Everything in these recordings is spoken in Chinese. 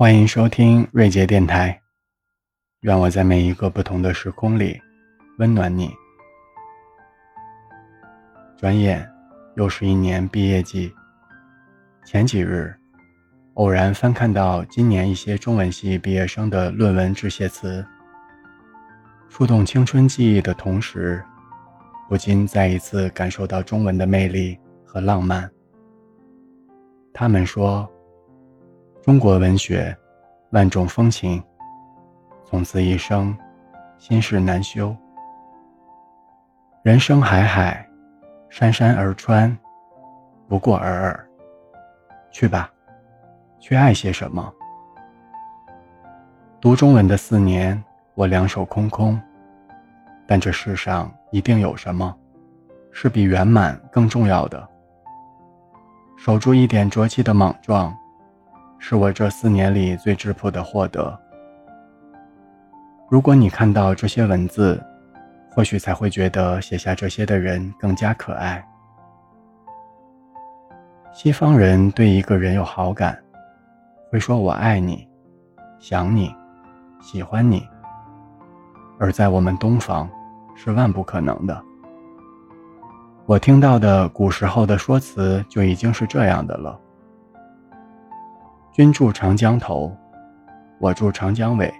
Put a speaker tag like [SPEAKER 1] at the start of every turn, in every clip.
[SPEAKER 1] 欢迎收听瑞杰电台，愿我在每一个不同的时空里温暖你。转眼又是一年毕业季，前几日偶然翻看到今年一些中文系毕业生的论文致谢词，触动青春记忆的同时，不禁再一次感受到中文的魅力和浪漫。他们说。中国文学，万种风情。从此一生，心事难休。人生海海，山山而川，不过尔尔。去吧，去爱些什么？读中文的四年，我两手空空。但这世上一定有什么，是比圆满更重要的。守住一点浊气的莽撞。是我这四年里最质朴的获得。如果你看到这些文字，或许才会觉得写下这些的人更加可爱。西方人对一个人有好感，会说我爱你、想你、喜欢你，而在我们东方，是万不可能的。我听到的古时候的说辞就已经是这样的了。君住长江头，我住长江尾。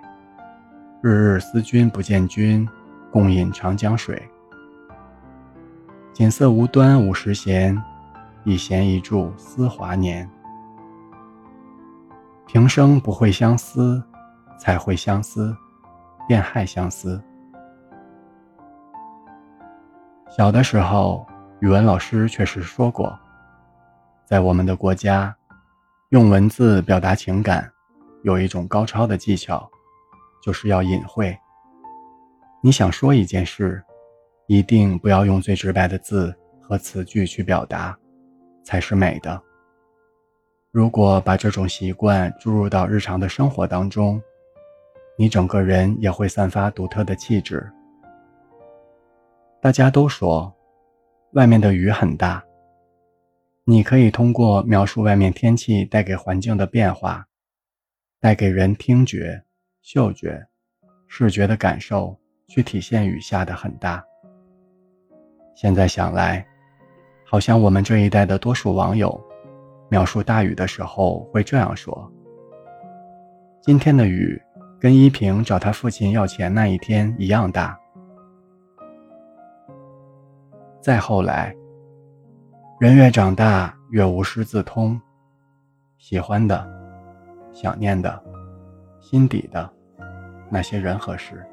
[SPEAKER 1] 日日思君不见君，共饮长江水。锦瑟无端五十弦，一弦一柱思华年。平生不会相思，才会相思，便害相思。小的时候，语文老师确实说过，在我们的国家。用文字表达情感，有一种高超的技巧，就是要隐晦。你想说一件事，一定不要用最直白的字和词句去表达，才是美的。如果把这种习惯注入到日常的生活当中，你整个人也会散发独特的气质。大家都说，外面的雨很大。你可以通过描述外面天气带给环境的变化，带给人听觉、嗅觉、视觉的感受，去体现雨下的很大。现在想来，好像我们这一代的多数网友，描述大雨的时候会这样说：“今天的雨跟依萍找他父亲要钱那一天一样大。”再后来。人越长大，越无师自通。喜欢的、想念的、心底的那些人和事，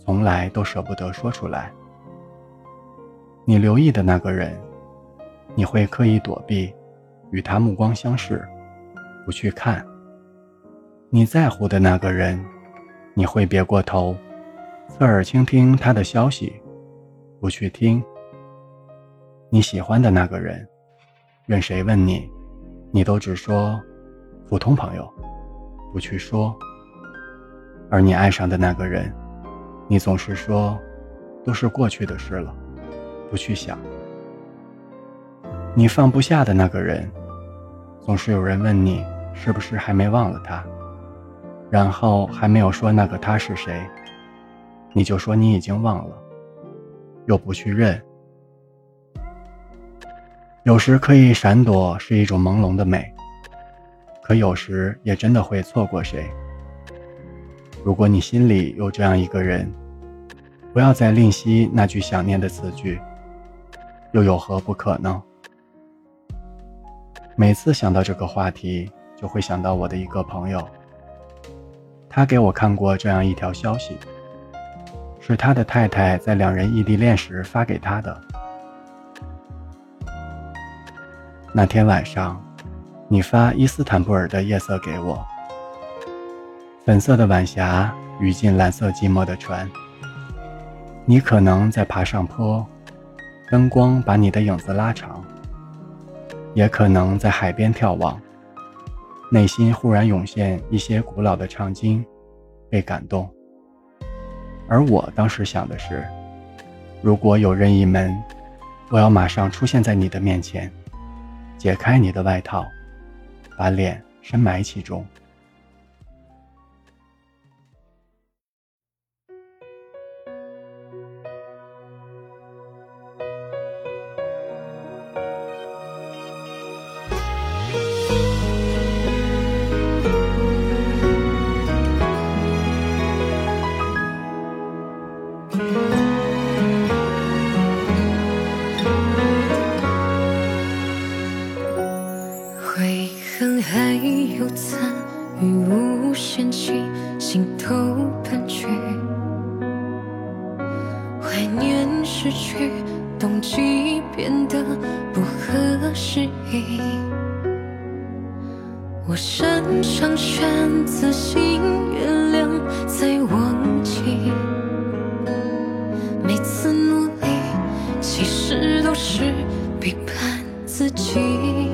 [SPEAKER 1] 从来都舍不得说出来。你留意的那个人，你会刻意躲避，与他目光相视，不去看。你在乎的那个人，你会别过头，侧耳倾听他的消息，不去听。你喜欢的那个人，任谁问你，你都只说普通朋友，不去说；而你爱上的那个人，你总是说都是过去的事了，不去想。你放不下的那个人，总是有人问你是不是还没忘了他，然后还没有说那个他是谁，你就说你已经忘了，又不去认。有时刻意闪躲是一种朦胧的美，可有时也真的会错过谁。如果你心里有这样一个人，不要再吝惜那句想念的词句，又有何不可呢？每次想到这个话题，就会想到我的一个朋友，他给我看过这样一条消息，是他的太太在两人异地恋时发给他的。那天晚上，你发伊斯坦布尔的夜色给我。粉色的晚霞与进蓝色寂寞的船。你可能在爬上坡，灯光把你的影子拉长。也可能在海边眺望，内心忽然涌现一些古老的唱经，被感动。而我当时想的是，如果有任意门，我要马上出现在你的面前。解开你的外套，把脸深埋其中。
[SPEAKER 2] 还有残余无限期，心头盘踞，怀念失去，冬季变得不合时宜。我擅长选择性原谅，再忘记。每次努力，其实都是背叛自己。